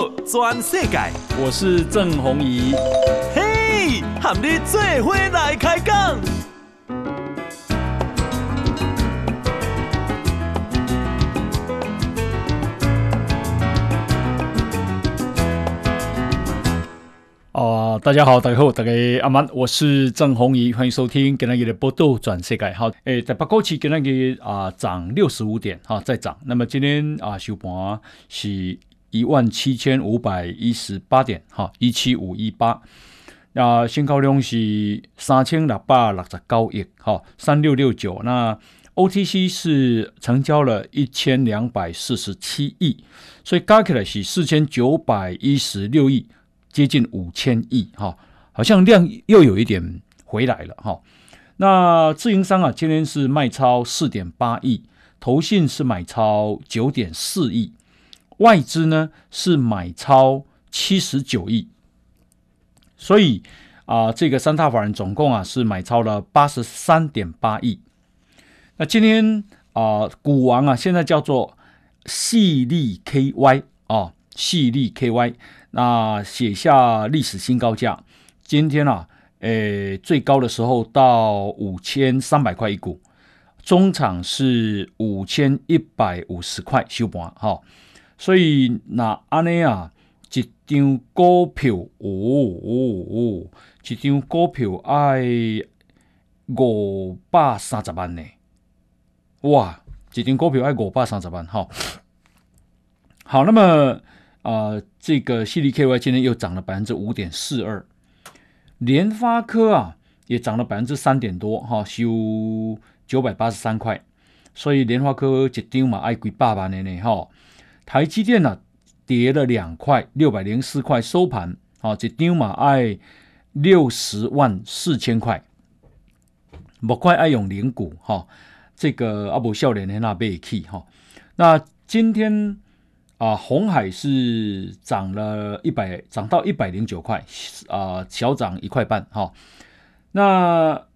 道全世界，我是郑宏仪。嘿，和你做伙来开讲。啊、呃，大家好，大家好，大家阿曼，我是郑宏仪，欢迎收听今天的报道全世界。好，诶，在八股市今天嘅啊涨六十五点，哈，再涨。那么今天啊收盘是一万七千五百一十八点，哈，一七五一八。那成交量是三千六百六十九亿，哈，三六六九。那 OTC 是成交了一千两百四十七亿，所以加起来是四千九百一十六亿。接近五千亿哈，好像量又有一点回来了哈。那自营商啊，今天是卖超四点八亿，投信是买超九点四亿，外资呢是买超七十九亿。所以啊、呃，这个三大法人总共啊是买超了八十三点八亿。那今天啊、股王啊，现在叫做矽力 KY 啊，矽力 KY。那写下历史新高价，今天啊，诶，最高的时候到五千三百块一股，中场是五千一百五十块收盘，哈，所以那安尼啊，一张股票，哦哦哦，一张股票爱五百三十万呢，哇，一张股票爱五百三十万，哈，好，那么。啊、这个矽力 KY 今天又涨了百分之五点四二，联发科啊也涨了百分之三点多，哈，收九百八十三块，所以联发科一张嘛爱几百万的呢，哈。台积电呢、啊、跌了两块，六百零四块收盘，啊，一张嘛爱六十万四千块，莫怪爱用零股，哈，这个阿伯笑脸的那被气，哈，那今天。啊，红海是涨了一百，涨到一百零九块，啊，小涨一块半，哈、哦。那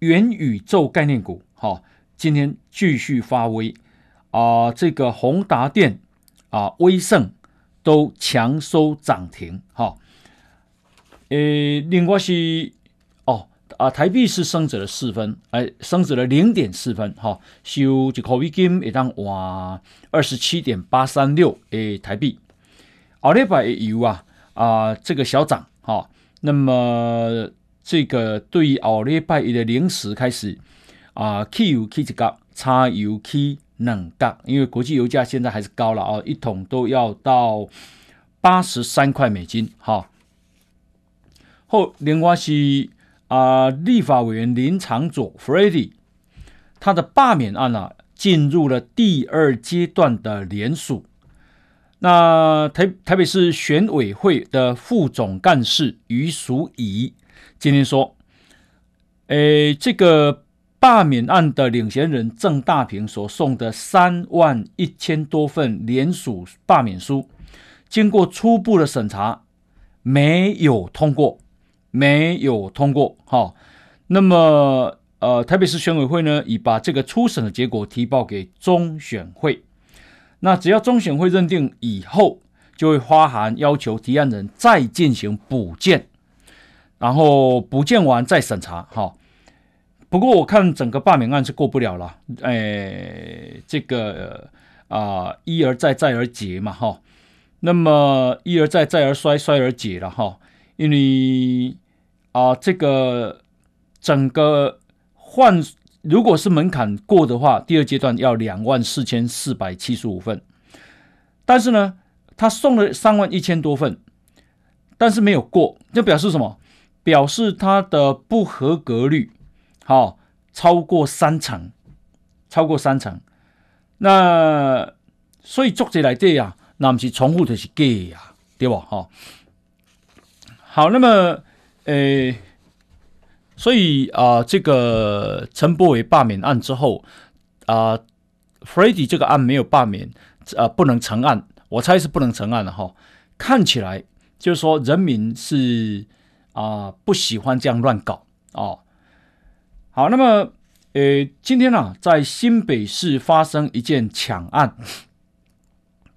元宇宙概念股，哈、哦，今天继续发威，啊，这个宏达电，啊，威盛都强收涨停，哈、诶，另外是哦。啊，台币是升值了四分，哎，升值了零点四分，哈、收一块美金一当哇二十七点八三六诶台币。后礼拜油啊啊这个小涨，哈、那么这个对于后礼拜一的零时开始啊，汽油起一角，柴油起两角，因为国际油价现在还是高了啊，一桶都要到八十三块美金，哈、后另外是。啊、立法委员林长佐 Freddy 他的罢免案啊，进入了第二阶段的联署。那台台北市选委会的副总干事于淑仪今天说，诶，这个罢免案的领衔人郑大平所送的三万一千多份联署罢免书，经过初步的审查，没有通过。没有通过，哈，那么呃，台北市选委会呢，已把这个初审的结果提报给中选会，那只要中选会认定以后，就会发函要求提案人再进行补件，然后补件完再审查，哈。不过我看整个罢免案是过不了了，哎，这个啊、一而再再而竭嘛，哈，那么一而再再而衰衰而竭了，哈，因为。啊，这个整个换，如果是门槛过的话，第二阶段要两万四千四百七十五份，但是呢，他送了三万一千多份，但是没有过，就表示什么？表示他的不合格率好、哦、超过三成，超过三成。那所以作者来这样，那不是重复的是假呀，对吧？哈、哦，好，那么。诶，所以啊、这个陈柏惟罢免案之后啊、呃、，Freddy 这个案没有罢免，啊、不能成案，我猜是不能成案了哈。看起来就是说人民是啊、不喜欢这样乱搞哦。好，那么呃，今天呢、啊，在新北市发生一件抢案，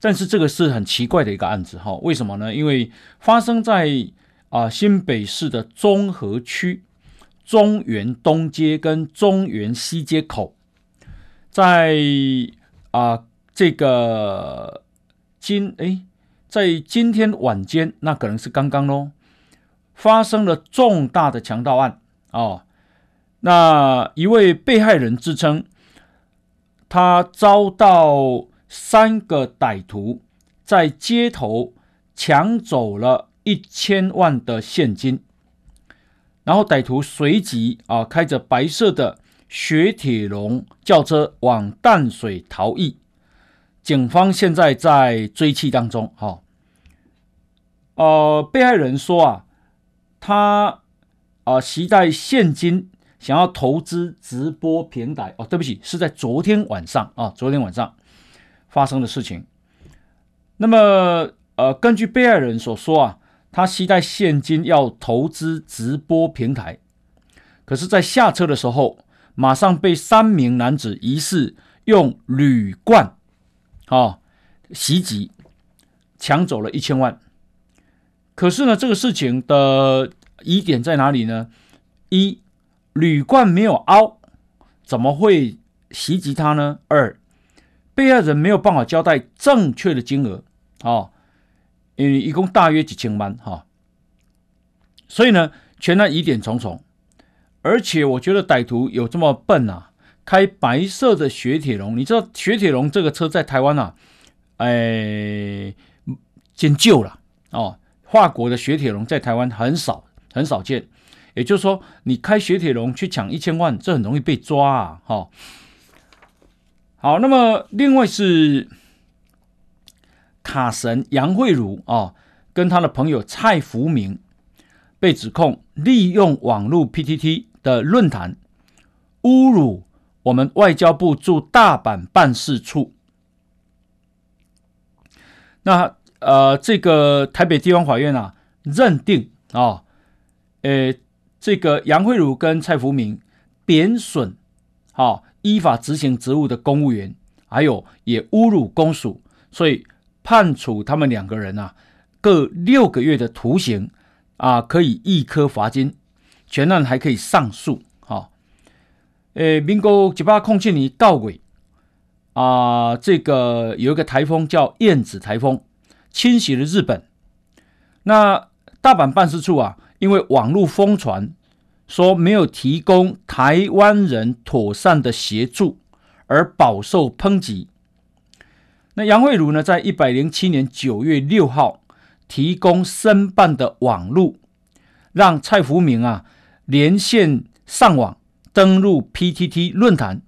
但是这个是很奇怪的一个案子哈，为什么呢？因为发生在啊新北市的中和区中原东街跟中原西街口，在啊这个今哎，在今天晚间，那可能是刚刚喽，发生了重大的强盗案哦。那一位被害人自称，他遭到三个歹徒在街头抢走了一千万的现金，然后歹徒随即啊开着白色的雪铁龙轿车往淡水逃逸，警方现在在追缉当中。哈，呃，被害人说啊，他啊携带现金。想要投资直播平台哦，对不起，是在昨天晚上啊，昨天晚上发生的事情。那么，呃，根据被害人所说啊，他携带现金要投资直播平台，可是，在下车的时候，马上被三名男子疑似用铝罐啊袭击，抢走了一千万。可是呢，这个事情的疑点在哪里呢？一铝罐没有凹，怎么会袭击他呢？二，被害人没有办法交代正确的金额，哦，因为一共大约几千万，哈、所以呢，全案疑点重重，而且我觉得歹徒有这么笨啊，开白色的雪铁龙，你知道雪铁龙这个车在台湾啊，哎，见旧了哦，法国的雪铁龙在台湾很少，很少见。也就是说，你开雪铁龙去抢一千万，这很容易被抓啊！哈，好，那么另外是卡神杨慧如啊，跟他的朋友蔡福明被指控利用网络 PTT 的论坛侮辱我们外交部驻大阪办事处。那呃，这个台北地方法院啊，认定啊，呃。这个杨慧如跟蔡福明贬损，好依法执行职务的公务员，还有也侮辱公署，所以判处他们两个人啊各六个月的徒刑啊，可以一颗罚金，全案还可以上诉。哈，诶，民国一百零七年到尾啊，这个有一个台风叫燕子台风侵袭了日本，那大阪办事处啊。因为网络疯传，说没有提供台湾人妥善的协助，而饱受抨击。那杨慧如呢，在一百零七年九月六号提供申办的网络，让蔡福明啊连线上网登录 PTT 论坛，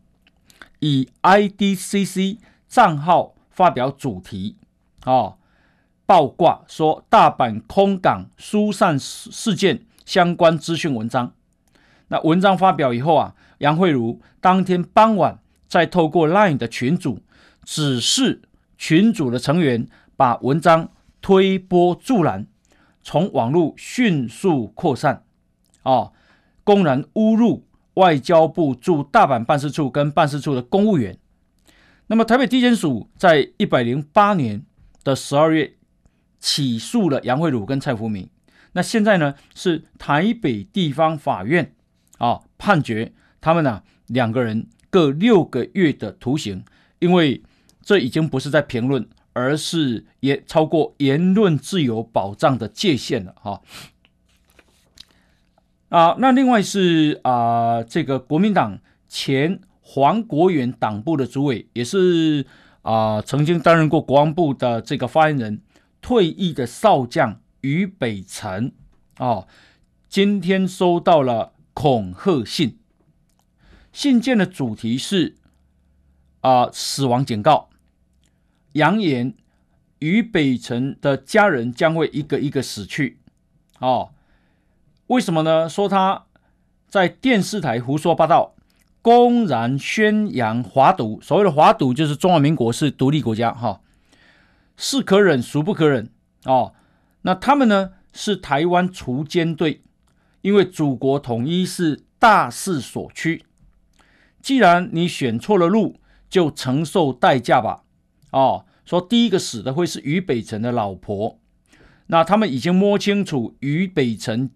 以 IDCC 账号发表主题。哦爆挂说大阪空港疏散事件相关资讯文章，那文章发表以后啊，杨慧如当天傍晚再透过 LINE 的群组指示群组的成员把文章推波助澜，从网络迅速扩散，啊，公然侮辱外交部驻大阪办事处跟办事处的公务员。那么台北地检署在一百零八年的十二月。起诉了杨慧茹跟蔡福明，那现在呢是台北地方法院啊判决他们呢、啊、两个人各六个月的徒刑，因为这已经不是在评论，而是也超过言论自由保障的界限了哈。啊，那另外是啊这个国民党前黄国元党部的主委，也是啊曾经担任过国防部的这个发言人。退役的少将于北辰，哦，今天收到了恐吓信，信件的主题是啊、死亡警告，扬言于北辰的家人将会一个一个死去，哦，为什么呢？说他在电视台胡说八道，公然宣扬华独，所谓的华独就是中华民国是独立国家，哈、是可忍，孰不可忍哦。那他们呢？是台湾锄奸队，因为祖国统一是大势所趋。既然你选错了路，就承受代价吧。哦，说第一个死的会是于北辰的老婆。那他们已经摸清楚于北辰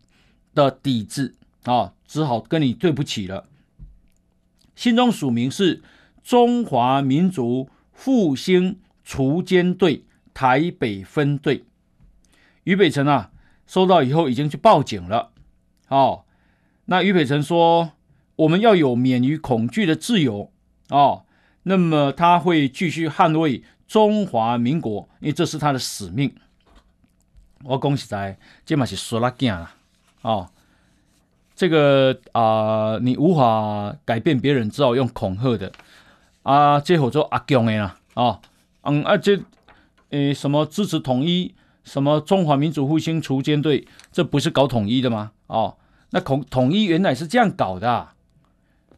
的底子啊，只好跟你对不起了。信中署名是中华民族复兴锄奸队台北分队。于北辰啊，收到以后已经去报警了。哦，那于北辰说：“我们要有免于恐惧的自由。”哦，那么他会继续捍卫中华民国，因为这是他的使命。我恭喜在，这嘛是说拉劲了。哦，这个啊、你无法改变别人，只好用恐吓的。啊，这叫做阿强的啦。哦，嗯，啊这，诶，什么支持统一？什么中华民族复兴锄奸队？这不是搞统一的吗？哦，那统统一原来是这样搞的，啊，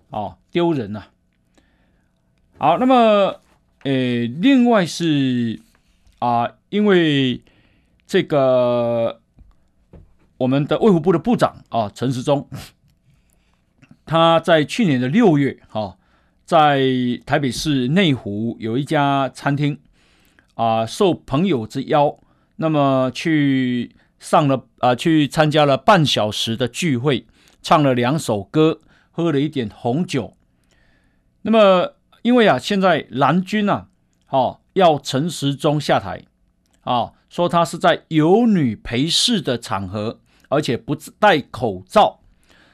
哦，丢人呐，好，那么，诶，另外是啊，因为这个我们的卫福部的部长啊，陈时中，他在去年的六月，哈，哦，在台北市内湖有一家餐厅啊，受朋友之邀。那么去上了啊，去参加了半小时的聚会，唱了两首歌，喝了一点红酒。那么因为啊，现在蓝军啊，哦，要陈时中下台，啊、说他是在有女陪侍的场合，而且不戴口罩。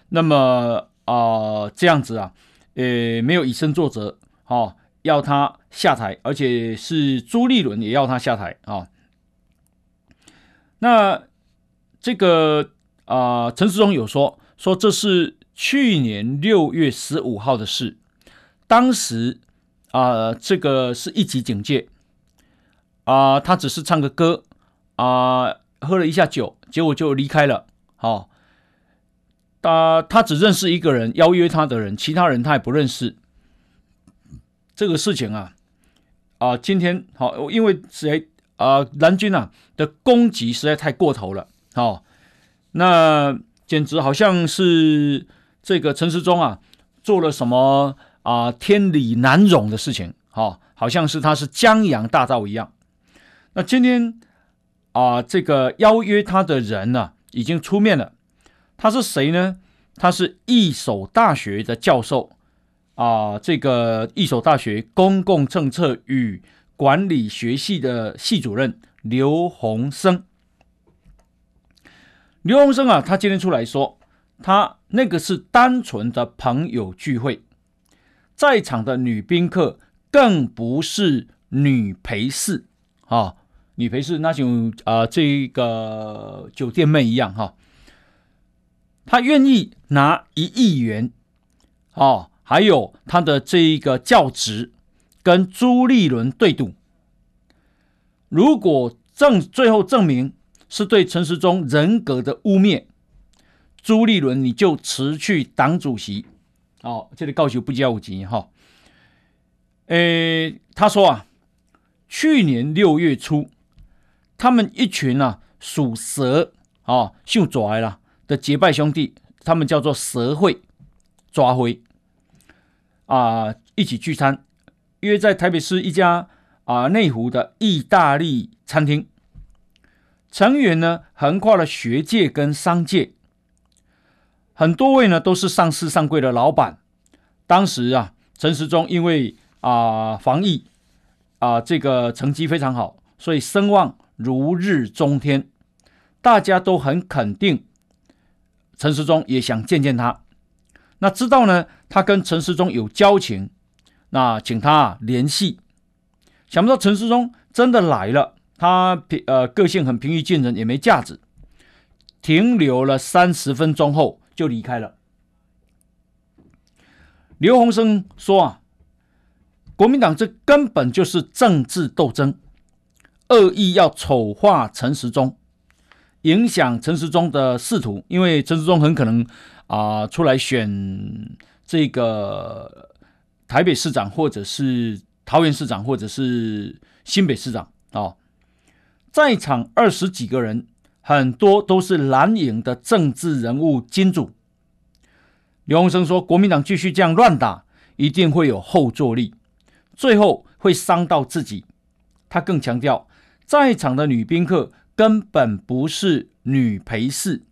那么啊、呃，这样子啊，呃，没有以身作则，哦，要他下台，而且是朱立伦也要他下台啊。哦那这个啊，陈时中有说说这是去年六月十五号的事，当时啊，这个是一级警戒啊，他只是唱个歌啊，喝了一下酒，结果就离开了。好，他他只认识一个人，邀约他的人，其他人他也不认识。这个事情啊啊，今天好，因为谁？啊，蓝军啊的攻击实在太过头了，哦，那简直好像是这个陈时中啊做了什么啊天理难容的事情，哦，好像是他是江洋大盗一样。那今天啊，这个邀约他的人呢，已经出面了，他是谁呢？他是一所大学的教授啊，这个一所大学公共政策与。管理学系的系主任刘洪生，刘洪生啊，他今天出来说，他那个是单纯的朋友聚会，在场的女宾客更不是女陪侍啊，女陪侍那就啊、这个酒店妹一样哈、他愿意拿一亿元啊，还有他的这一个教职。跟朱立伦对赌，如果证最后证明是对陈时中人格的污蔑，朱立伦你就辞去党主席。哦，这里告诉不交五级哈。诶，他说啊，去年六月初，他们一群啊属蛇啊姓拽了的结拜兄弟，他们叫做蛇会抓灰啊，一起聚餐。约在台北市一家啊内湖的意大利餐厅，成员呢横跨了学界跟商界，很多位呢都是上市上柜的老板。当时啊，陈时中因为啊防疫啊这个成绩非常好，所以声望如日中天，大家都很肯定。陈时中也想见见他，那知道呢他跟陈时中有交情。那请他联系，想不到陈时中真的来了，他平呃个性很平易近人，也没架子，停留了三十分钟后就离开了。刘洪生说啊，国民党这根本就是政治斗争，恶意要丑化陈时中，影响陈时中的仕途，因为陈时中很可能啊、出来选这个。台北市长，或者是桃园市长，或者是新北市长啊、在场二十几个人，很多都是蓝营的政治人物金主。刘鸿生说，国民党继续这样乱打，一定会有后坐力，最后会伤到自己。他更强调，在场的女宾客根本不是女陪侍。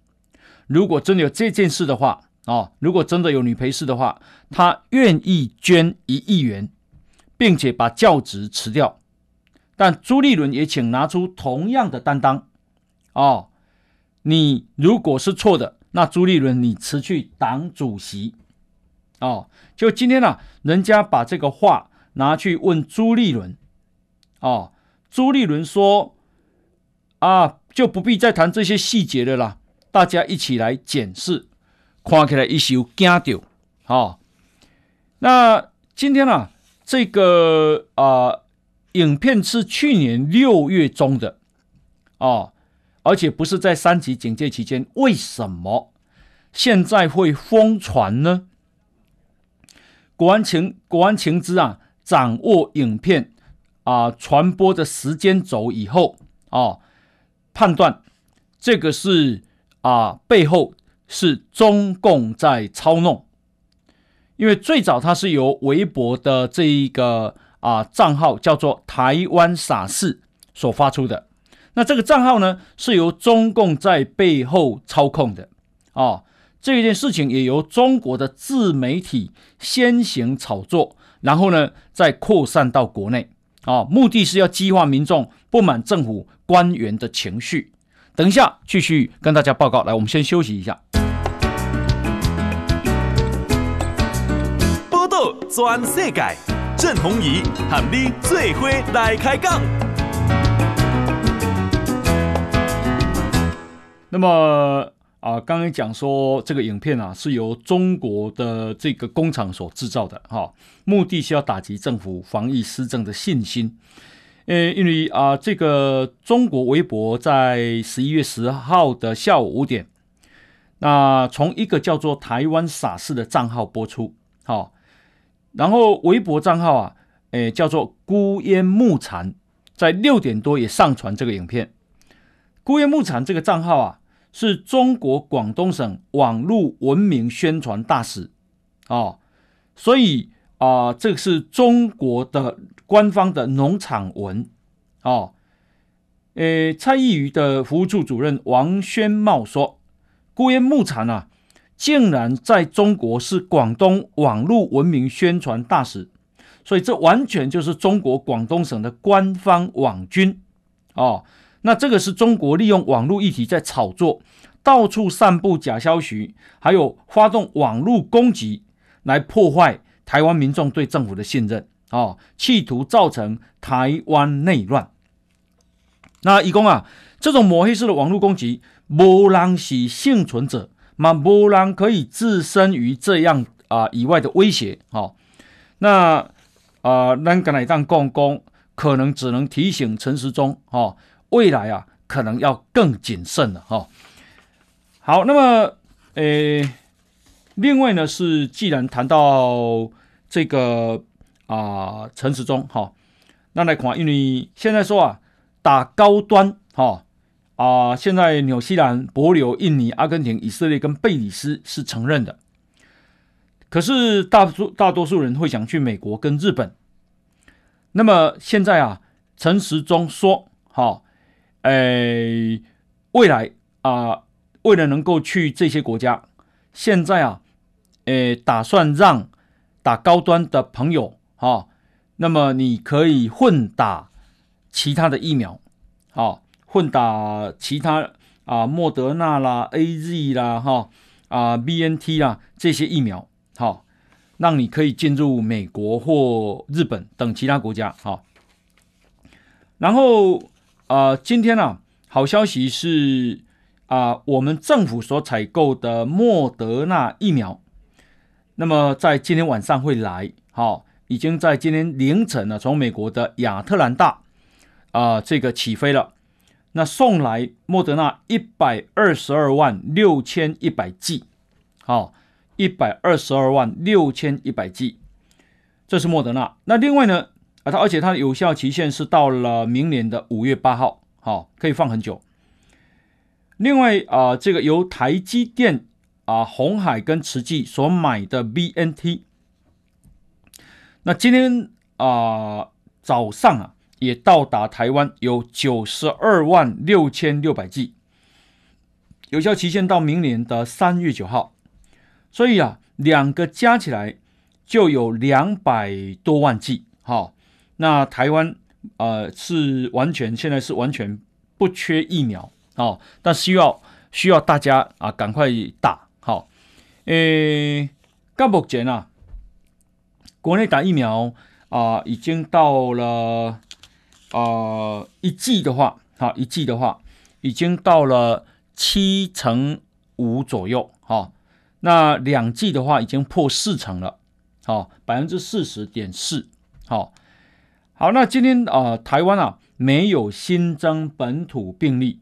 如果真的有这件事的话，哦，如果真的有女陪侍的话，他愿意捐一亿元，并且把教职辞掉。但朱立伦也请拿出同样的担当。哦，你如果是错的，那朱立伦你辞去党主席。哦，就今天呢、啊，人家把这个话拿去问朱立伦。哦，朱立伦说：“啊，就不必再谈这些细节的啦，大家一起来检视，看起来一宿惊掉。”哦，那今天呢、啊，这个啊，影片是去年六月中的，哦，而且不是在三级警戒期间，为什么现在会疯传呢？国安情国安情资啊，掌握影片。啊，传播的时间轴以后啊，判断这个是啊，背后是中共在操弄，因为最早它是由微博的这一个啊账号叫做“台湾傻事”所发出的，那这个账号呢是由中共在背后操控的。啊，这件事情也由中国的自媒体先行炒作，然后呢再扩散到国内。啊，目的是要激化民众不满政府官员的情绪。等一下继续跟大家报告。来，我们先休息一下。报道全世界，郑弘仪喊你最伙来开讲。那么。啊，刚刚讲说这个影片啊是由中国的这个工厂所制造的，哈，目的是要打击政府防疫施政的信心。呃，因为啊，这个中国微博在十一月十号的下午五点，那从一个叫做“台湾傻事”的账号播出，好，然后微博账号啊，诶，叫做“孤烟木残”，在六点多也上传这个影片。“孤烟木残”这个账号啊。是中国广东省网络文明宣传大使，哦，所以啊、呃，这是中国的官方的农场文，哦，诶，蔡易余的服务处主任王宣茂说，孤烟牧场啊，竟然在中国是广东网络文明宣传大使，所以这完全就是中国广东省的官方网军，哦。那这个是中国利用网络议题在炒作，到处散布假消息，还有发动网络攻击，来破坏台湾民众对政府的信任啊、哦，企图造成台湾内乱。那一共啊，这种抹黑式的网络攻击，没人是幸存者，嘛没人可以置身于这样啊以外的威胁。哦，那啊，咱刚才当共工，可能只能提醒陈时中，哦。未来啊，可能要更谨慎了哈、好，那么，呃，另外呢是，既然谈到这个啊，陈时中哈，那来看，因为现在说啊，打高端哈啊，现在纽西兰、帛琉、印尼、阿根廷、以色列跟贝里斯是承认的，可是大多大多数人会想去美国跟日本。那么现在啊，陈时中说，哈。诶，未来啊，为了能够去这些国家，现在啊，诶，打算让打高端的朋友哈、那么你可以混打其他的疫苗，好、混打其他啊，莫德纳啦、AZ 啦、哈啊、BNT 啦这些疫苗，好、让你可以进入美国或日本等其他国家，好、然后。啊、今天呢、啊，好消息是啊、我们政府所采购的莫德纳疫苗，那么在今天晚上会来，好、哦，已经在今天凌晨呢，从美国的亚特兰大啊、这个起飞了，那送来莫德纳一百二十二万六千一百剂，好，一百二十二万六千一百剂，这是莫德纳。那另外呢？啊，它而且它的有效期限是到了明年的五月八号，好，可以放很久。另外啊，这个由台积电啊、红海跟慈济所买的 BNT，那今天啊早上啊也到达台湾，有九十二万六千六百剂，有效期限到明年的三月九号。所以啊，两个加起来就有两百多万剂。好，那台湾呃是完全现在是完全不缺疫苗。好，但需要需要大家啊赶快打。好，诶，到目前啊，国内打疫苗啊、已经到了啊、一剂的话，好一剂的话已经到了七成五左右。好。那两剂的话已经破四成了，好，百分之四十点四，好，好，那今天啊、台湾啊没有新增本土病例，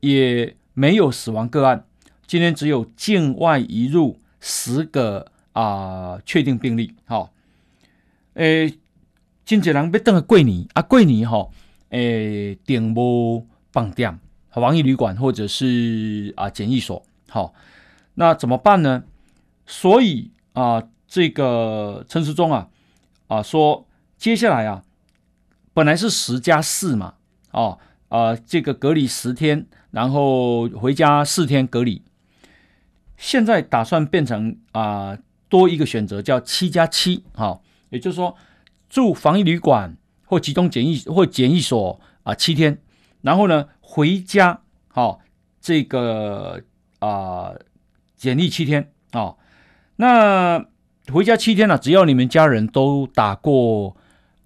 也没有死亡个案，今天只有境外移入十个啊、确定病例，好，诶，真济人要等过年啊，桂林哈，诶，订无饭店、防疫旅馆或者是啊检疫所，好。那怎么办呢？所以啊，这个陈时中啊啊说，接下来啊，本来是十加四嘛，哦啊，这个隔离十天，然后回家四天隔离，现在打算变成啊多一个选择，叫七加七，好，也就是说住防疫旅馆或集中检疫或检疫所啊七天，然后呢回家，好、哦，这个啊。检疫七天啊、哦，那回家七天了、只要你们家人都打过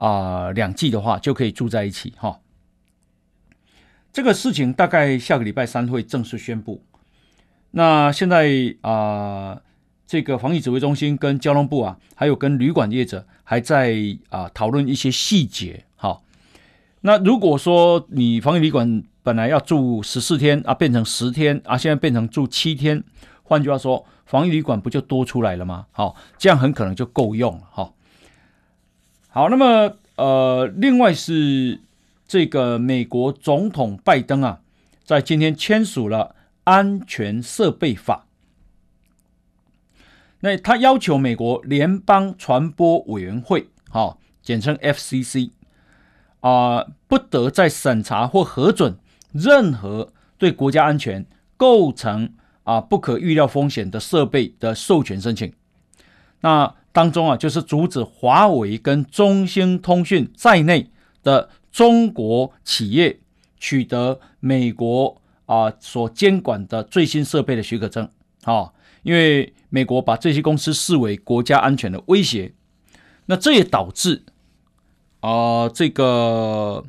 啊两剂的话，就可以住在一起哈、这个事情大概下个礼拜三会正式宣布。那现在啊，这个防疫指挥中心跟交通部啊，还有跟旅馆业者还在啊讨论一些细节。哈、那如果说你防疫旅馆本来要住十四天啊，变成十天啊，现在变成住七天。换句话说，防疫旅馆不就多出来了吗？好，这样很可能就够用了。哈，好，那么呃，另外是这个美国总统拜登啊，在今天签署了安全设备法，那他要求美国联邦传播委员会，好，简称 FCC 啊，不得再审查或核准任何对国家安全构成。啊，不可预料风险的设备的授权申请，那当中啊，就是阻止华为跟中兴通讯在内的中国企业取得美国啊所监管的最新设备的许可证啊，因为美国把这些公司视为国家安全的威胁，那这也导致啊这个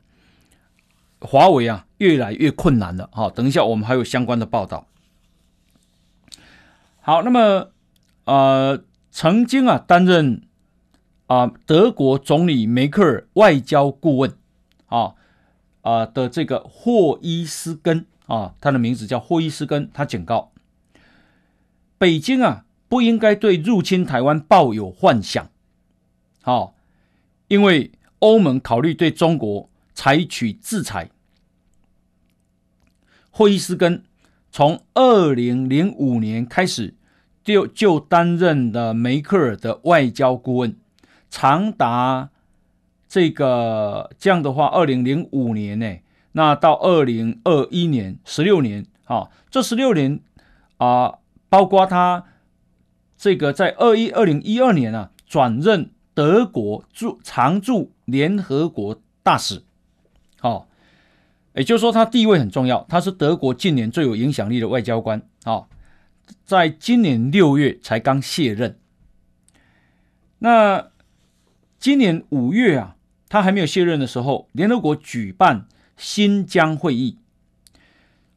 华为啊越来越困难了。好，等一下我们还有相关的报道。好，那么，呃，曾经啊担任啊、德国总理梅克尔外交顾问啊啊、的这个霍伊斯根啊，他的名字叫霍伊斯根，他警告北京啊不应该对入侵台湾抱有幻想，好、哦，因为欧盟考虑对中国采取制裁。霍伊斯根。从二零零五年开始就就担任的梅克尔的外交顾问，长达这个这样的话，二零零五年呢，那到二零二一年十六年，啊，这十六年啊，包括他这个在二一二零一二年啊，转任德国驻常驻联合国大使，好。也就是说，他地位很重要，他是德国近年最有影响力的外交官啊，在今年六月才刚卸任。那今年五月啊，他还没有卸任的时候，联合国举办新疆会议，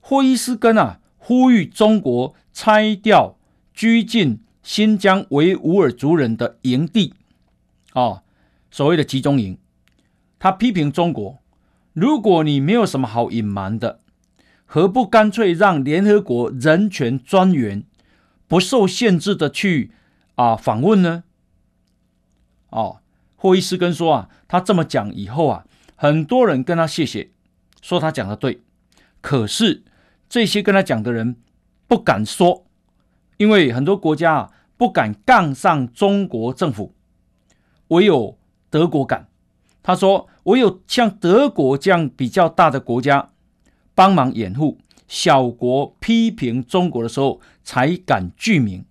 霍伊斯根啊呼吁中国拆掉拘禁新疆维吾尔族人的营地啊，所谓的集中营，他批评中国。如果你没有什么好隐瞒的，何不干脆让联合国人权专员不受限制的去啊访问呢？哦，霍伊斯根说啊，他这么讲以后啊，很多人跟他谢谢，说他讲的对。可是这些跟他讲的人不敢说，因为很多国家啊不敢杠上中国政府，唯有德国敢。他说。唯有像德国这样比较大的国家帮忙掩护，小国批评中国的时候才敢具名。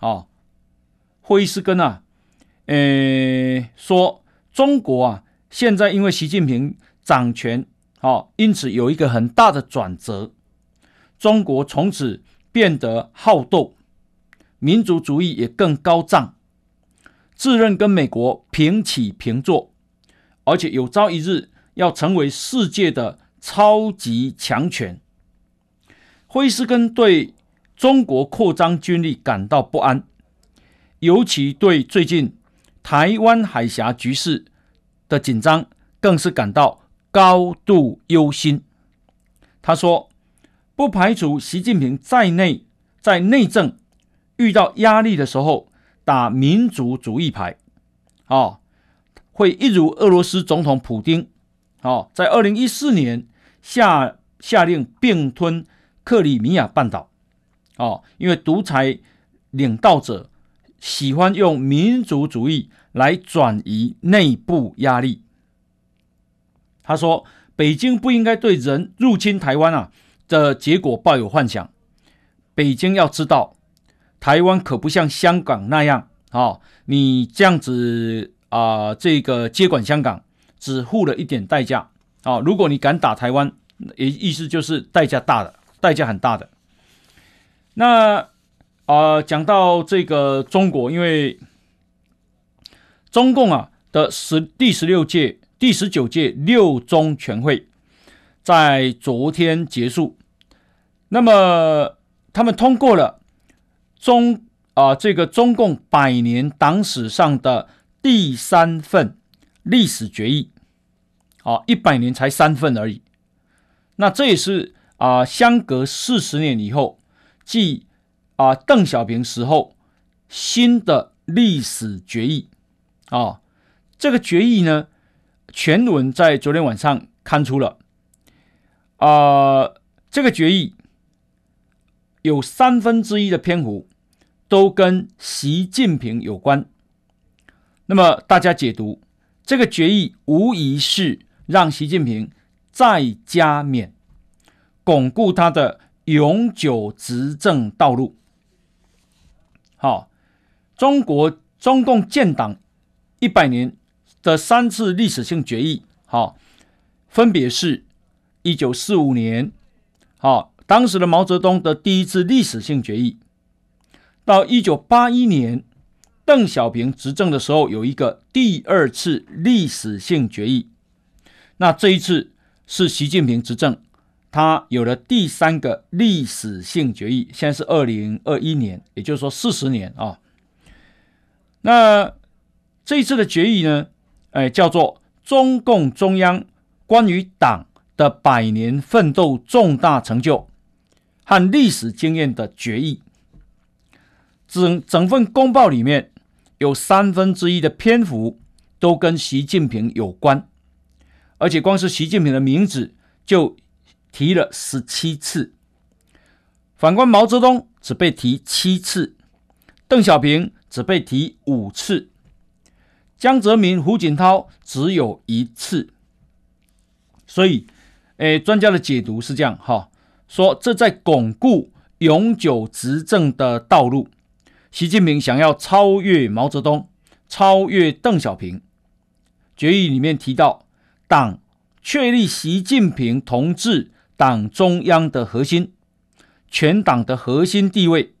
哦，惠斯根啊，呃，说中国啊，现在因为习近平掌权，哦，因此有一个很大的转折，中国从此变得好斗，民族主义也更高涨，自认跟美国平起平坐，而且有朝一日要成为世界的超级强权。惠斯根对中国扩张军力感到不安，尤其对最近台湾海峡局势的紧张，更是感到高度忧心。他说：“不排除习近平在内在内政遇到压力的时候打民族主义牌，啊，会一如俄罗斯总统普丁，啊，在二零一四年下下令并吞克里米亚半岛。”哦，因为独裁领导者喜欢用民族主义来转移内部压力。他说：“北京不应该对人入侵台湾啊的结果抱有幻想。北京要知道，台湾可不像香港那样，哦，你这样子啊、这个接管香港只付了一点代价。哦，如果你敢打台湾，也意思就是代价大的，代价很大的。”那啊、讲到这个中国，因为中共啊的十第十六届、第十九届六中全会在昨天结束，那么他们通过了中啊、这个中共百年党史上的第三份历史决议，啊，一百年才三份而已。那这也是啊、相隔四十年以后。继啊邓小平时候新的历史决议啊，这个决议呢，全文在昨天晚上刊出了啊，这个决议有三分之一的篇幅都跟习近平有关。那么大家解读这个决议，无疑是让习近平再加冕，巩固他的。永久执政道路。好，中国中共建党一百年的三次历史性决议，好，分别是：一九四五年，好，当时的毛泽东的第一次历史性决议；到一九八一年，邓小平执政的时候有一个第二次历史性决议。那这一次是习近平执政。他有了第三个历史性决议，现在是二零二一年，也就是说四十年啊。那这一次的决议呢，哎，叫做中共中央关于党的百年奋斗重大成就和历史经验的决议。整整份公报里面有三分之一的篇幅都跟习近平有关，而且光是习近平的名字就。提了十七次，反观毛泽东只被提七次，邓小平只被提五次，江泽民、胡锦涛只有一次。所以，诶，专家的解读是这样哈，说这在巩固永久执政的道路。习近平想要超越毛泽东，超越邓小平。决议里面提到，党确立习近平同志。党中央的核心，全党的核心地位，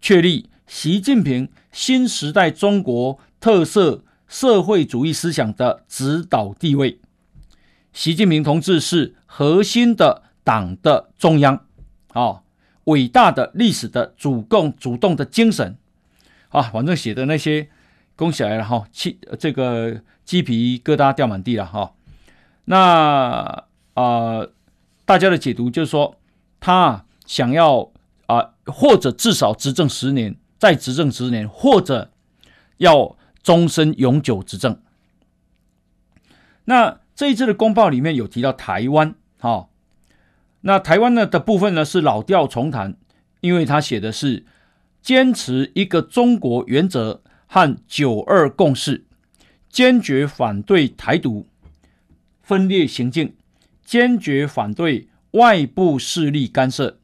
确立习近平新时代中国特色社会主义思想的指导地位。习近平同志是核心的党的中央，啊，伟大的历史的主共主动的精神，啊，反正写的那些，恭喜来了哈，气这个鸡皮疙瘩掉满地了哈。那啊。大家的解读就是说，他想要啊，或者至少执政十年，再执政十年，或者要终身永久执政。那这一次的公报里面有提到台湾，哈，那台湾呢的部分呢是老调重弹，因为他写的是坚持一个中国原则和九二共识，坚决反对台独，分裂行径，坚决反对外部势力干涉，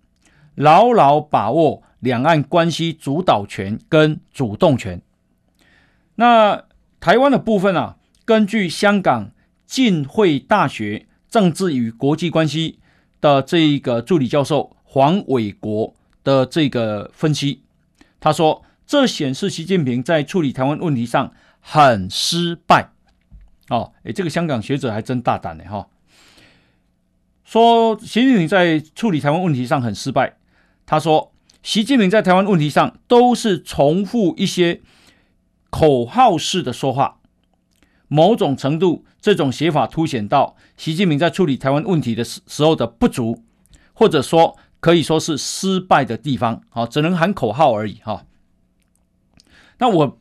牢牢把握两岸关系主导权跟主动权。那台湾的部分啊，根据香港浸会大学政治与国际关系的这个助理教授黄伟国的这个分析，他说，这显示习近平在处理台湾问题上很失败。哦，哎，这个香港学者还真大胆呢，哈、说习近平在处理台湾问题上很失败。他说，习近平在台湾问题上都是重复一些口号式的说话，某种程度，这种写法凸显到习近平在处理台湾问题的时时候的不足，或者说可以说是失败的地方。好，只能喊口号而已。哈，那我。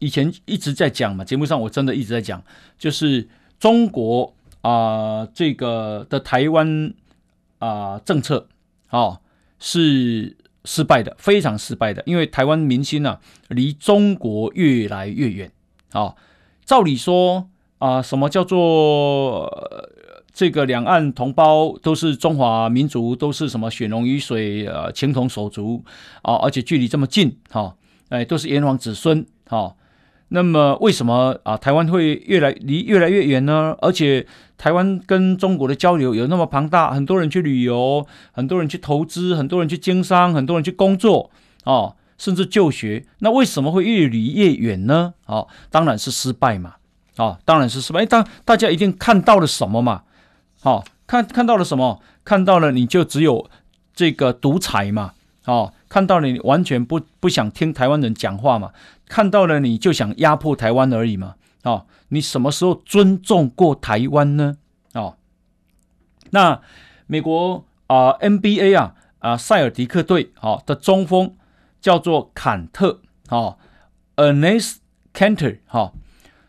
以前一直在讲嘛，节目上我真的一直在讲，就是中国啊、这个的台湾啊、政策哦是失败的，非常失败的，因为台湾民心、啊、离中国越来越远啊、照理说啊、什么叫做、这个两岸同胞都是中华民族，都是什么血浓于水呃情同手足啊、而且距离这么近哈、哎，都是炎黄子孙哈。那么为什么啊台湾会越来离越来越远呢？而且台湾跟中国的交流有那么庞大，很多人去旅游，很多人去投资，很多人去经商，很多人去工作，哦，甚至就学。那为什么会越离越远呢？哦，当然是失败嘛，哦，当然是失败。当大家一定看到了什么嘛？哦，看看到了什么？看到了你就只有这个独裁嘛？哦，看到了你完全不不想听台湾人讲话嘛？看到了你就想压迫台湾而已嘛？哦，你什么时候尊重过台湾呢？哦，那美国啊、NBA 啊啊塞尔迪克队哦的中锋叫做坎特哦，Enes Kanter 哈，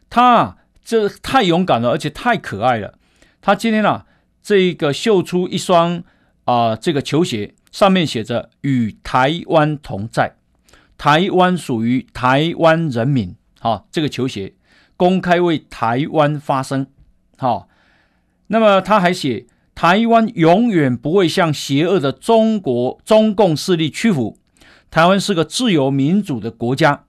他啊这太勇敢了，而且太可爱了。他今天啊这个秀出一双啊、这个球鞋，上面写着“与台湾同在”。台湾属于台湾人民，好，这个球鞋公开为台湾发声，好，那么他还写台湾永远不会向邪恶的中国中共势力屈服，台湾是个自由民主的国家，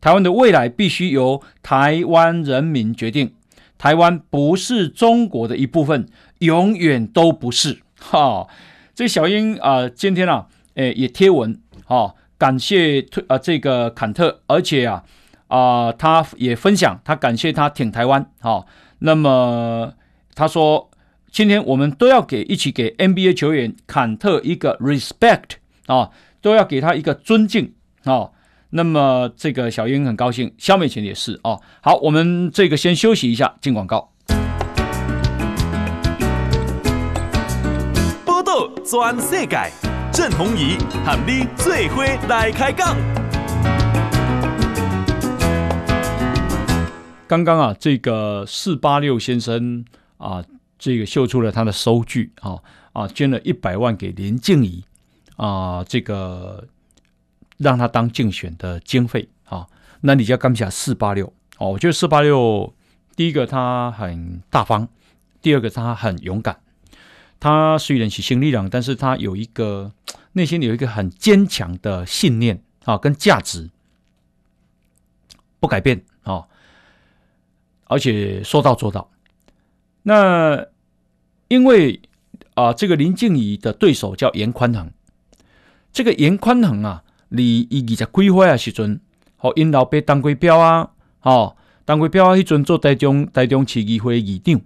台湾的未来必须由台湾人民决定，台湾不是中国的一部分，永远都不是，哈，这小英啊、今天啊，诶，也贴文，哈。感谢推啊这个坎特，而且啊啊、他也分享，他感谢他挺台湾，啊、哦，那么他说今天我们都要给一起给 NBA 球员坎特一个 respect 啊、哦，都要给他一个尊敬啊、哦。那么这个小英很高兴，肖美琴也是哦。好，我们这个先休息一下，进广告。全世界。郑弘仪喊你最伙来开讲。刚刚啊，这个四八六先生啊，这个秀出了他的收据啊啊，捐了一百万给林静怡啊，这个让他当竞选的经费啊。那你就要感谢四八六哦，我觉得四八六第一个他很大方，第二个他很勇敢。他虽然是新力量，但是他有一个 内心里有一个很坚强的信念啊，跟价值不改变啊，而且说到做到。那因为啊，这个林静怡的对手叫严宽恒，这个严宽恒啊，离一二十几岁啊时阵，和因老爸当过标啊，哦，当过标啊，迄阵做台中台中市议会议长。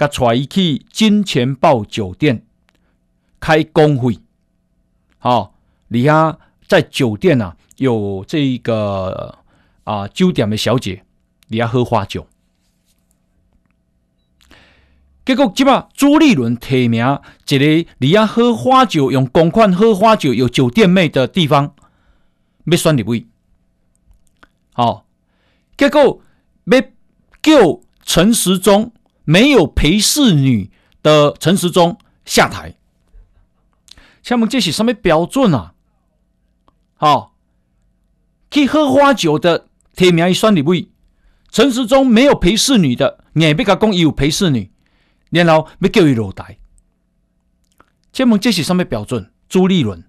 甲带伊去金钱豹酒店开工会，好，你呀在酒店啊有这个啊酒店的小姐，你要喝花酒。结果即马朱立伦提名一个你要喝花酒，用公款喝花酒，有酒店妹的地方，要选立位。好，结果要叫陈时中。没有陪侍女的陈时中下台，请问这是什么标准啊？好，去喝花酒的提名一选立委，陈时中没有陪侍女的，硬要甲讲有陪侍女，然后要叫伊落台。请问这是什么标准？朱立伦，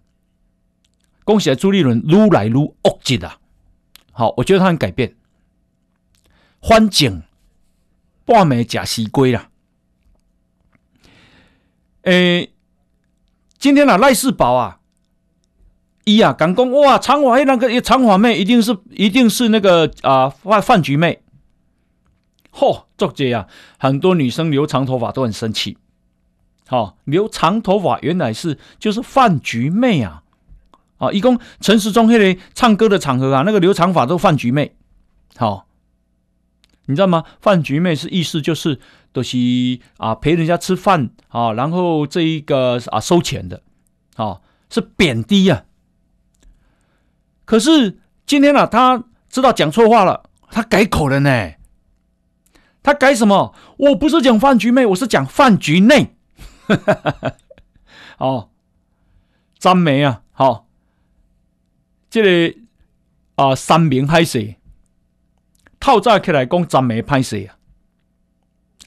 恭喜啊！朱立伦愈来愈恶极啊！好，我觉得他很改变。反正半暝吃西瓜啦。诶，今天啊，赖世宝啊，伊啊，敢讲哇，长发那个长发妹一定是一定是那个啊饭饭局妹。嚯，作者啊，很多女生留长头发都很生气。好、哦，留长头发原来是就是饭局妹啊！啊，一共陈时中那个唱歌的场合啊，那个留长发都饭局妹。好、你知道吗？饭局妹是意思就是都、是啊陪人家吃饭啊，然后这一个啊收钱的，啊、是贬低啊。可是今天啊，他知道讲错话了，他改口了呢。他改什么？我不是讲饭局妹，我是讲饭局内。哦，詹梅啊，好、哦，这个啊，三明海水透早起来讲詹梅歹势啊，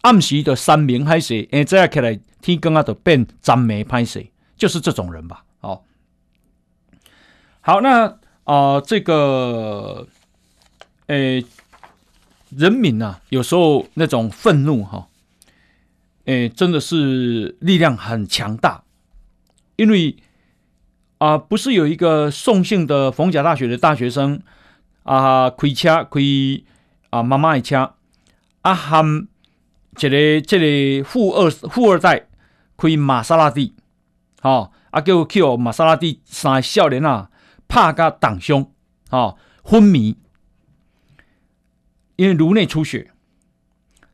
暗时的三明海水，哎，这样起来天光啊，就变詹梅歹势，就是这种人吧？哦，好，那啊、这个，诶，人民啊，有时候那种愤怒哈。诶，真的是力量很强大，因为啊、不是有一个宋姓的逢甲大学的大学生啊，开车开啊妈妈的车，啊含这个这个富二富二代开玛莎拉蒂，好、哦、啊叫叫玛莎拉蒂三少年啊，怕甲挡胸，啊昏迷，因为颅内出血。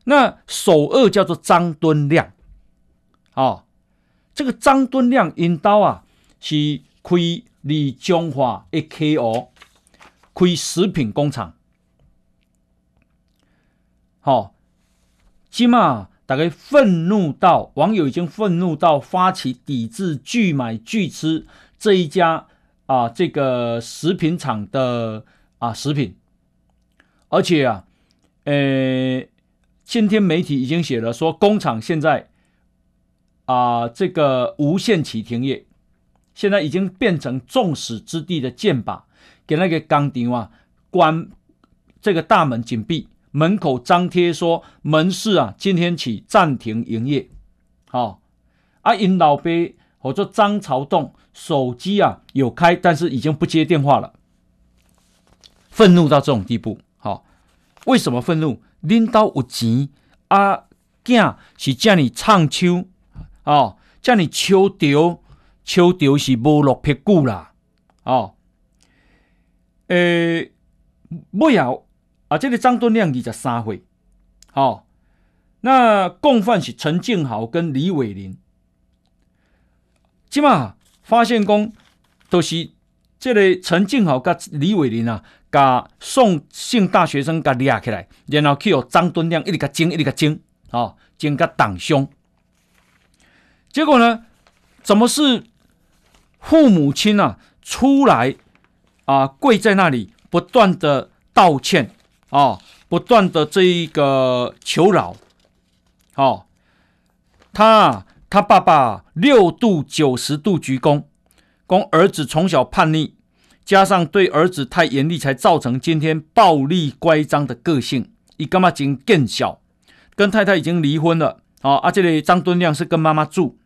那首恶叫做张敦亮，哦，这个张敦亮因刀啊是开李中华 AKO 开食品工厂，好、哦，今嘛大概愤怒到网友已经愤怒到发起抵制拒买拒吃这一家啊这个食品厂的啊食品，而且啊，呃。今天媒体已经写了，说工厂现在啊、这个无限期停业，现在已经变成众矢之的的箭靶，给那个钢钉啊关这个大门紧闭，门口张贴说门市啊今天起暂停营业。好、哦，啊，因老爸或者张朝栋手机啊有开，但是已经不接电话了，愤怒到这种地步。好、哦，为什么愤怒？领导有钱，啊，囝是叫你唱秋，哦，叫你秋调，秋调是无落屁股啦，哦，诶、欸，尾后啊，这个张敦亮二十三岁，哦，那共犯是陈静豪跟李伟林，即嘛发现讲都是这个陈静豪跟李伟林啊。把宋姓大学生给抓起来，然后去由张敦亮一直个惊，一直个惊，啊，惊个挡胸。结果呢，怎么是父母亲啊出来啊跪在那里，不断的道歉啊，不断的这一个求饶。哦，他他爸爸六度九十度鞠躬，讲儿子从小叛逆。加上对儿子太严厉，才造成今天暴力乖张的个性。伊干嘛已经更小，跟太太已经离婚了。哦，啊，这里张敦亮是跟妈妈住。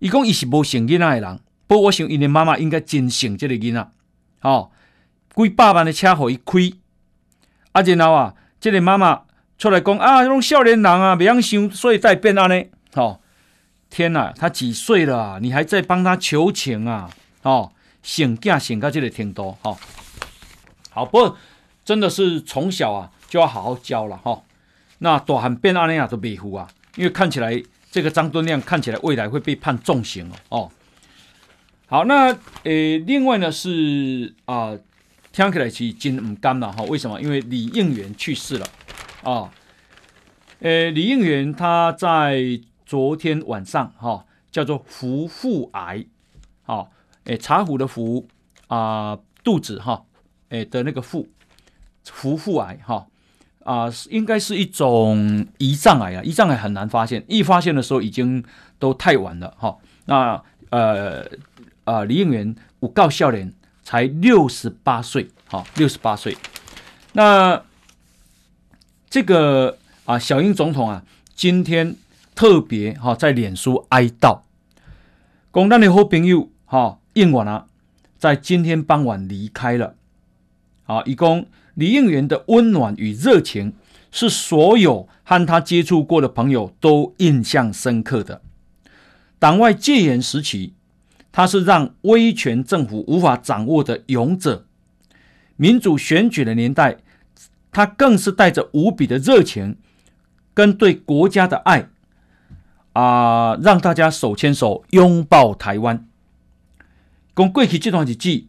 伊讲伊是无生囡仔的人，不过我想，伊的妈妈应该真生这个囡仔。哦，几百万的车给伊开，啊，然后啊，这个妈妈出来讲啊，这种少年人啊，别样想，所以再变啊呢。哦，天哪，他几岁了啊？你还在帮他求情啊？哦。性格性格就得挺多哈，好，不过真的是从小啊就要好好教了哈。那大汉变安尼啊都维护啊，因为看起来这个张敦亮看起来未来会被判重刑哦。哦，好，那呃，另外呢是啊、听起来是真唔甘了哈。为什么？因为李应元去世了啊。呃，李应元他在昨天晚上哈，叫做腹腹癌，好。诶，茶壶的壶啊，肚子哈，诶的那个腹，腹腹癌哈，啊、呃，应该是一种胰脏癌啊，胰脏癌很难发现，一发现的时候已经都太晚了哈。那呃呃，李应元五告笑脸才六十八岁，好，六十八岁。那这个啊，小英总统啊，今天特别哈在脸书哀悼，讲咱的好朋友哈应元啊，在今天傍晚离开了。啊，一共。李应元的温暖与热情，是所有和他接触过的朋友都印象深刻的。党外戒严时期，他是让威权政府无法掌握的勇者；民主选举的年代，他更是带着无比的热情跟对国家的爱，啊、让大家手牵手拥抱台湾。讲过去这段日子。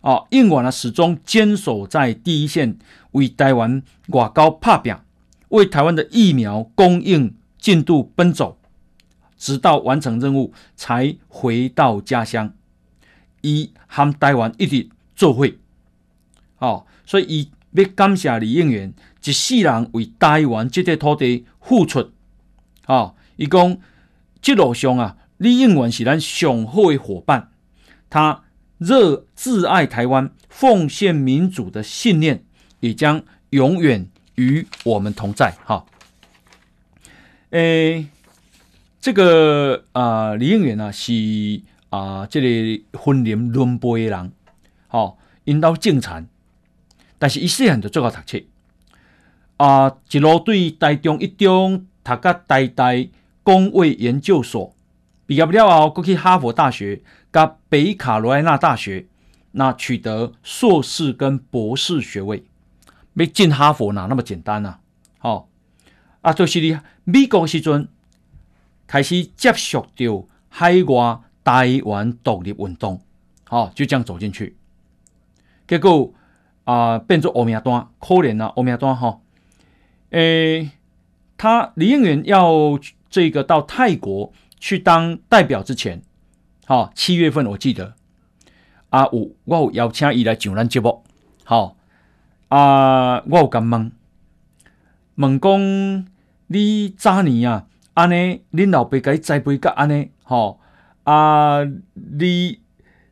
哦，应元啊，始终坚守在第一线，为台湾外交打拼，为台湾的疫苗供应进度奔走，直到完成任务才回到家乡。伊和台湾一直作伙，哦，所以伊要感谢李应元一世人为台湾这块土地付出。哦，伊讲，这路上啊，李应元是咱上好的伙伴，他。热挚爱台湾、奉献民主的信念，也将永远与我们同在。哈，诶，这个啊、呃，李应元呢是啊、呃，这里婚龄轮辈的人，好，引导正产，但是一细汉就做到读册，啊、呃，一路对台中一中读到台大工位研究所，毕业不了后，过去哈佛大学。加北卡罗来纳大学，那取得硕士跟博士学位，没进哈佛哪那么简单啊？好、哦，啊，就是你美国时阵开始接触到海外台湾独立运动，好、哦，就这样走进去，结果啊、变作欧米单，可怜啊，欧米单哈，诶，他李应元要这个到泰国去当代表之前。好，七月份我记得，啊有我有邀请伊来上咱节目，好，啊我有甲问，问讲你早年啊，安尼恁老爸甲伊栽培甲安尼，吼，啊你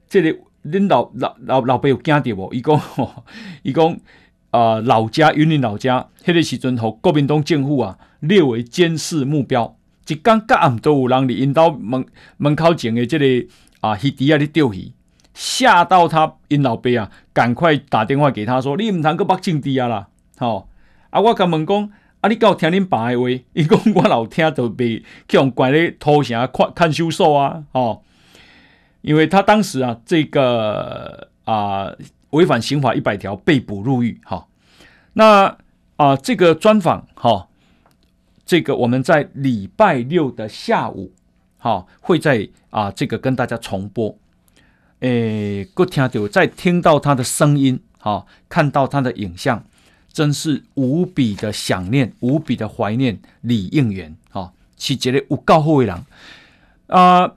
这个恁老老老老爸有惊着无？伊讲，伊讲啊老家云林老家，迄个时阵，互国民党政府啊列为监视目标。一刚刚暗都有人伫因兜门门口前的这个啊鱼池啊咧钓鱼，吓到他因老爸啊，赶快打电话给他说：“你唔通搁捌政治啊啦！”吼啊！我甲问讲：“啊，你敢有听恁爸的话？” 伊讲：“我老听都被去用关咧土城看看守所啊！”吼，因为他当时啊，这个啊违反刑法一百条被捕入狱。哈，那啊这个专访哈。这个我们在礼拜六的下午，好，会在啊这个跟大家重播。诶，各听到再听到他的声音，好，看到他的影像，真是无比的想念，无比的怀念李应元，好，是一个有够好的人啊。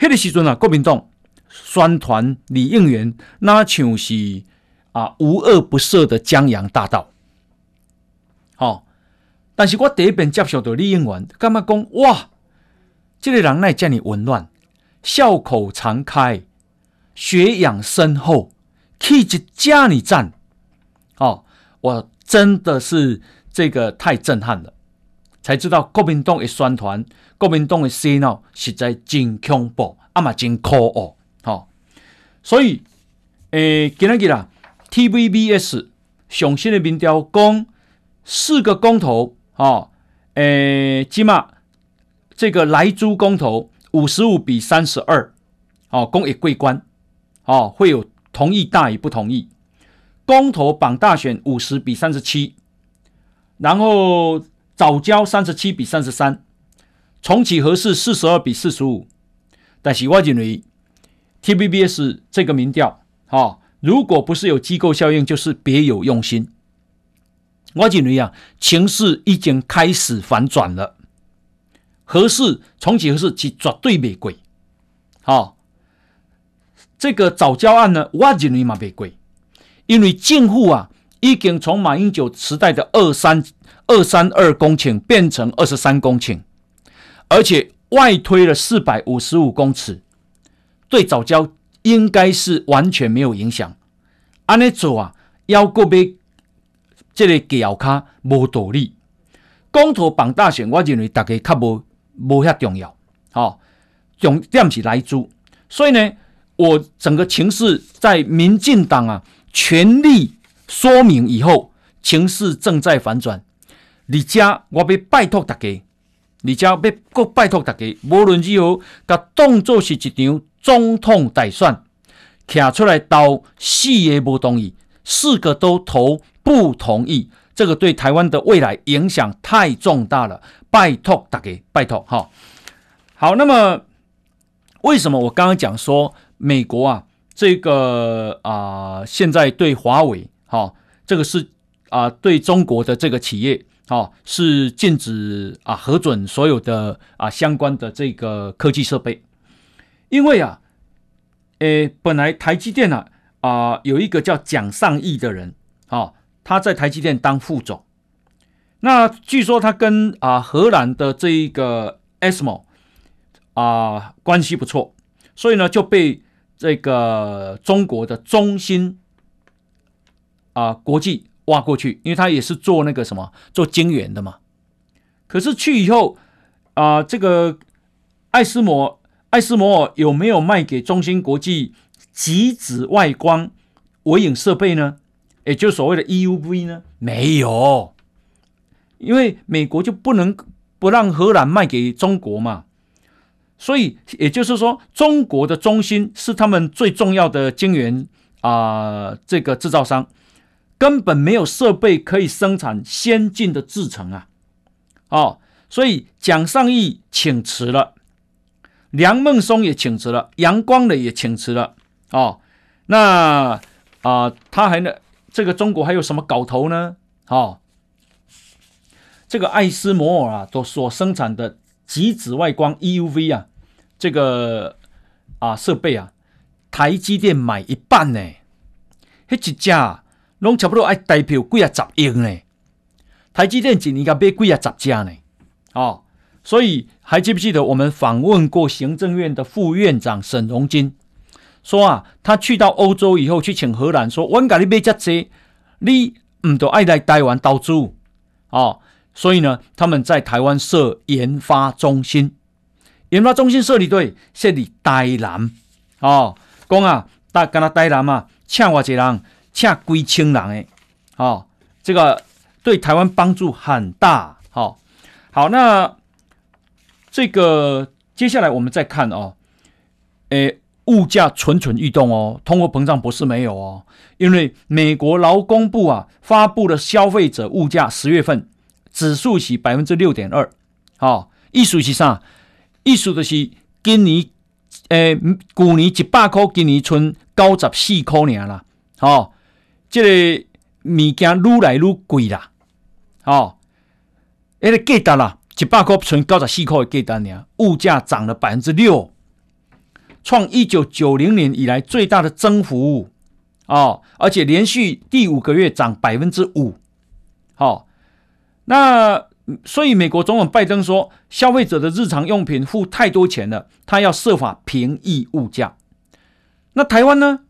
那个时阵啊，国民党宣传李应元，那像是啊无恶不赦的江洋大盗，好。但是我第一遍接触到李应元，感觉讲哇，这个人奈这么温暖，笑口常开，学养深厚，气质这么赞，哦，我真的是这个太震撼了，才知道国民党的宣传，国民党的洗脑实在真恐怖，啊嘛真可恶，哦，所以诶，今日啦，TVBS 上新的民调讲四个公投。哦，诶，起码这个莱猪公投五十五比三十二，哦，公也过关，哦，会有同意大于不同意。公投榜大选五十比三十七，然后早交三十七比三十三，重启核四四十二比四十五。但是我认为 TVBS 这个民调，哦，如果不是有机构效应，就是别有用心。我认为啊，情势已经开始反转了。核四重启核四是绝对没贵，好，这个早交案呢，我认为嘛没贵，因为政府啊已经从马英九时代的二三二三二公顷变成二十三公顷，而且外推了四百五十五公尺，对早教应该是完全没有影响。安尼做啊，要过别这个脚卡无道理。公投绑大选，我认为大家较无无遐重要，好，重点是来租。所以呢，我整个情势在民进党啊全力说明以后，情势正在反转。你家我要拜托大家，你家要搁拜托大家，无论如何，甲当作是一场总统大选，站出来投四个不同意，四个都投不同意。这个对台湾的未来影响太重大了，拜托大家，拜托哈。好，那么为什么我刚刚讲说美国啊，这个啊、现在对华为哈，这个是啊、对中国的这个企业哈，是禁止啊核准所有的啊相关的这个科技设备，因为啊，诶，本来台积电呢啊、有一个叫蒋尚义的人，哈。他在台积电当副总，那据说他跟啊荷兰的这一个 ASML 啊关系不错，所以呢就被这个中国的中芯啊国际挖过去，因为他也是做那个什么做晶圆的嘛。可是去以后啊，这个艾斯摩艾斯摩尔有没有卖给中芯国际极紫外光微影设备呢？也就是所谓的 EUV 呢，没有，因为美国就不能不让荷兰卖给中国嘛，所以也就是说，中国的中心是他们最重要的晶圆啊，这个制造商根本没有设备可以生产先进的制程啊，哦，所以蒋尚义请辞了，梁孟松也请辞了，杨光磊也请辞了，哦，那啊，他还能。这个中国还有什么搞头呢？哦，这个艾斯摩尔啊，都所生产的极紫外光 EUV 啊，这个啊设备啊，台积电买一半呢，那一家拢差不多爱代表几啊十亿呢。台积电一年要买几啊十家呢？哦，所以还记不记得我们访问过行政院的副院长沈荣金？说啊，他去到欧洲以后，去请荷兰说：“我给你买这些，你唔都爱来台湾投资哦。”所以呢，他们在台湾设研发中心，研发中心设立对设立台南哦，讲啊，大跟他台南嘛，请我几人，请几千人诶，哦，这个对台湾帮助很大。哦，好，那这个接下来我们再看哦，诶。物价蠢蠢欲动哦，通货膨胀不是没有哦，因为美国劳工部啊发布了消费者物价十月份指数是百分之六点二，好，意思是啥？意思就是今年诶，去年一百块，今年剩九十四块尔啦，吼，即个物件愈来愈贵啦，好，那个价值啦，一百块剩九十四块的价值尔，物价涨了百分之六。创一九九零年以来最大的增幅哦，而且连续第五个月涨百分之五。好，那所以美国总统拜登说，消费者的日常用品付太多钱了，他要设法平抑物价。那台湾呢？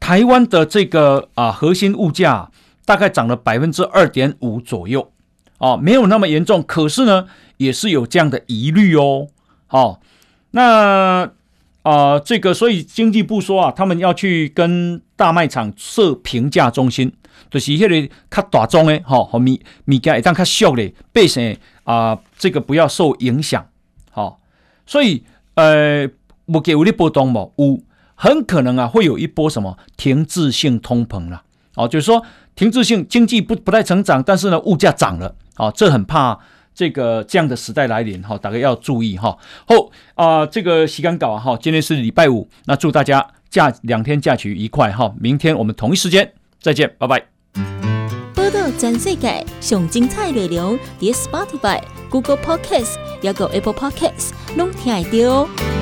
台湾的这个啊核心物价大概涨了百分之二点五左右哦，没有那么严重，可是呢也是有这样的疑虑哦。好。那啊、这个所以经济部说啊，他们要去跟大卖场设平价中心，就是迄个较大众的吼，和米米价一旦较俗的，百姓啊，这个不要受影响，好、哦，所以呃，目前有的波动嘛，有很可能啊会有一波什么停滞性通膨了，哦，就是说停滞性经济不不太成长，但是呢物价涨了，哦，这很怕。这个这样的时代来临哈，大家要注意哈。好啊，这个时间到哈，今天是礼拜五，那祝大家假两天假期愉快哈。明天我们同一时间再见，拜拜。全世界上精彩内容，伫 Spotify、Google Podcasts，还有 Apple Podcasts，拢听得到。